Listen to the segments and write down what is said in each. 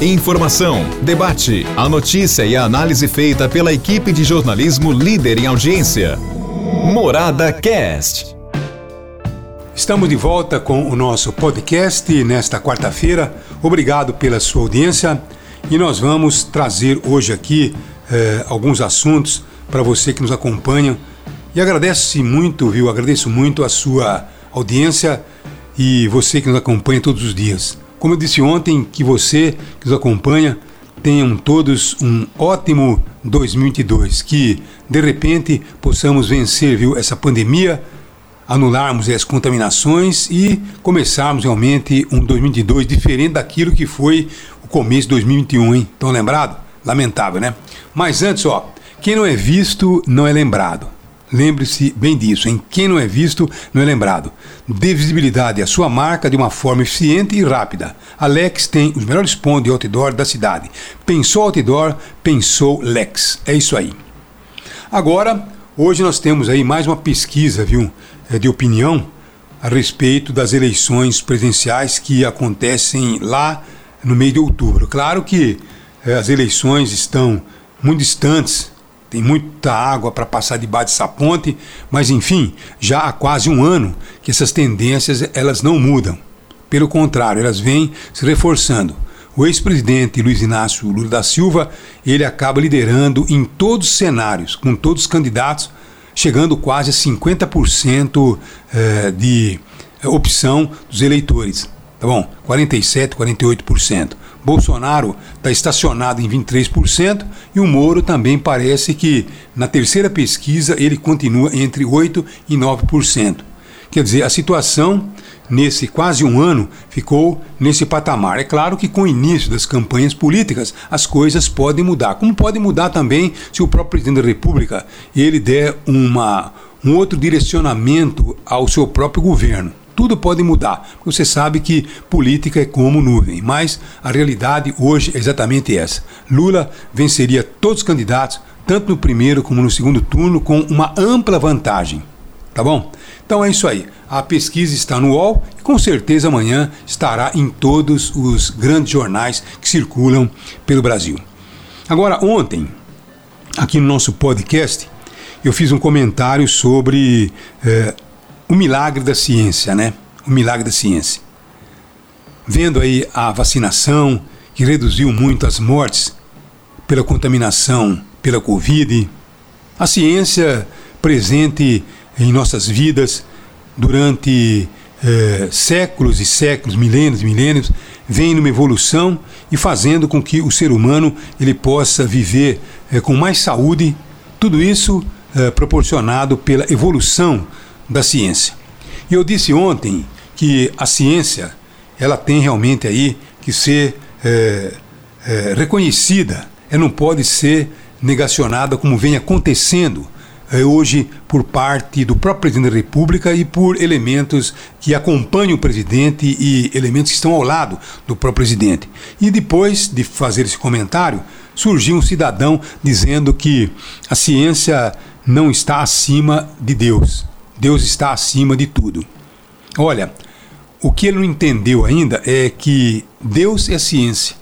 Informação, debate, a notícia e a análise feita pela equipe de jornalismo líder em audiência. Morada Cast. Estamos de volta com o nosso podcast nesta quarta-feira. Obrigado pela sua audiência e nós vamos trazer hoje aqui eh, alguns assuntos para você que nos acompanha. E agradeço muito, viu? Agradeço muito a sua audiência e você que nos acompanha todos os dias. Como eu disse ontem, que você que nos acompanha tenham todos um ótimo 2022, que de repente possamos vencer viu, essa pandemia, anularmos as contaminações e começarmos realmente um 2022 diferente daquilo que foi o começo de 2021, hein? Estão lembrado? Lamentável, né? Mas antes, ó, quem não é visto não é lembrado. Lembre-se bem disso, em quem não é visto não é lembrado. Dê visibilidade à sua marca de uma forma eficiente e rápida. Alex tem os melhores pontos de outdoor da cidade. Pensou outdoor, pensou Lex. É isso aí. Agora, hoje nós temos aí mais uma pesquisa, viu, eh, de opinião a respeito das eleições presidenciais que acontecem lá no mês de outubro. Claro que eh, as eleições estão muito distantes tem muita água para passar debaixo dessa ponte, mas enfim, já há quase um ano que essas tendências elas não mudam. Pelo contrário, elas vêm se reforçando. O ex-presidente Luiz Inácio Lula da Silva, ele acaba liderando em todos os cenários, com todos os candidatos, chegando quase a 50% eh, de opção dos eleitores. Tá bom? 47, 48%. Bolsonaro está estacionado em 23% e o Moro também parece que na terceira pesquisa ele continua entre 8% e 9%. Quer dizer, a situação nesse quase um ano ficou nesse patamar. É claro que com o início das campanhas políticas as coisas podem mudar. Como pode mudar também se o próprio presidente da República ele der uma, um outro direcionamento ao seu próprio governo tudo pode mudar. Você sabe que política é como nuvem, mas a realidade hoje é exatamente essa. Lula venceria todos os candidatos, tanto no primeiro como no segundo turno, com uma ampla vantagem. Tá bom? Então é isso aí. A pesquisa está no UOL e com certeza amanhã estará em todos os grandes jornais que circulam pelo Brasil. Agora, ontem, aqui no nosso podcast, eu fiz um comentário sobre. Eh, o milagre da ciência, né? O milagre da ciência. Vendo aí a vacinação, que reduziu muito as mortes pela contaminação pela Covid, a ciência presente em nossas vidas durante eh, séculos e séculos, milênios e milênios, vem numa evolução e fazendo com que o ser humano ele possa viver eh, com mais saúde, tudo isso eh, proporcionado pela evolução da ciência. E eu disse ontem que a ciência ela tem realmente aí que ser é, é, reconhecida, ela não pode ser negacionada como vem acontecendo é, hoje por parte do próprio presidente da República e por elementos que acompanham o presidente e elementos que estão ao lado do próprio presidente. E depois de fazer esse comentário, surgiu um cidadão dizendo que a ciência não está acima de Deus. Deus está acima de tudo. Olha, o que ele não entendeu ainda é que Deus é ciência,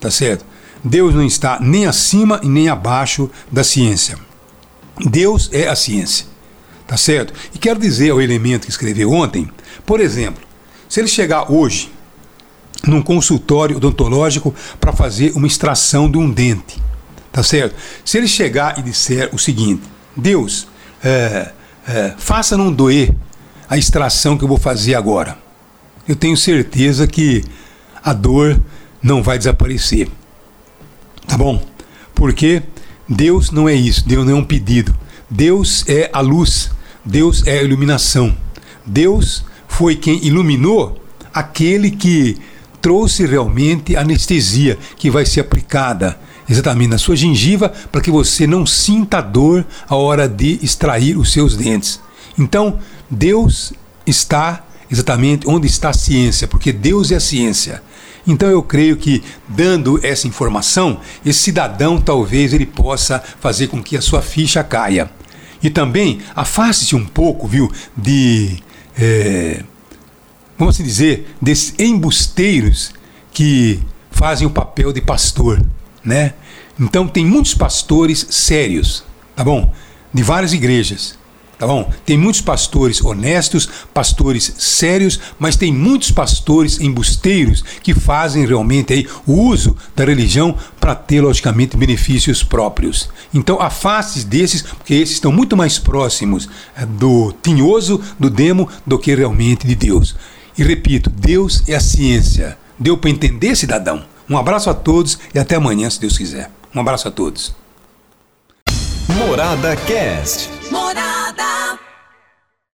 tá certo? Deus não está nem acima e nem abaixo da ciência. Deus é a ciência, tá certo? E quero dizer ao elemento que escreveu ontem, por exemplo, se ele chegar hoje num consultório odontológico para fazer uma extração de um dente, tá certo? Se ele chegar e disser o seguinte: Deus, é, é, faça não doer a extração que eu vou fazer agora. Eu tenho certeza que a dor não vai desaparecer. Tá bom? Porque Deus não é isso, Deus não é um pedido. Deus é a luz, Deus é a iluminação. Deus foi quem iluminou aquele que trouxe realmente anestesia que vai ser aplicada exatamente na sua gengiva para que você não sinta dor a hora de extrair os seus dentes. Então, Deus está exatamente onde está a ciência, porque Deus é a ciência. Então eu creio que dando essa informação, esse cidadão talvez ele possa fazer com que a sua ficha caia. E também afaste-se um pouco, viu, de é, vamos assim dizer, desses embusteiros que fazem o papel de pastor, né? Então tem muitos pastores sérios, tá bom? De várias igrejas. Tá bom? Tem muitos pastores honestos, pastores sérios, mas tem muitos pastores embusteiros que fazem realmente aí o uso da religião para ter, logicamente, benefícios próprios. Então, afaste desses, porque esses estão muito mais próximos é, do tinhoso, do demo, do que realmente de Deus. E repito, Deus é a ciência. Deu para entender, cidadão? Um abraço a todos e até amanhã, se Deus quiser. Um abraço a todos. Morada Cast.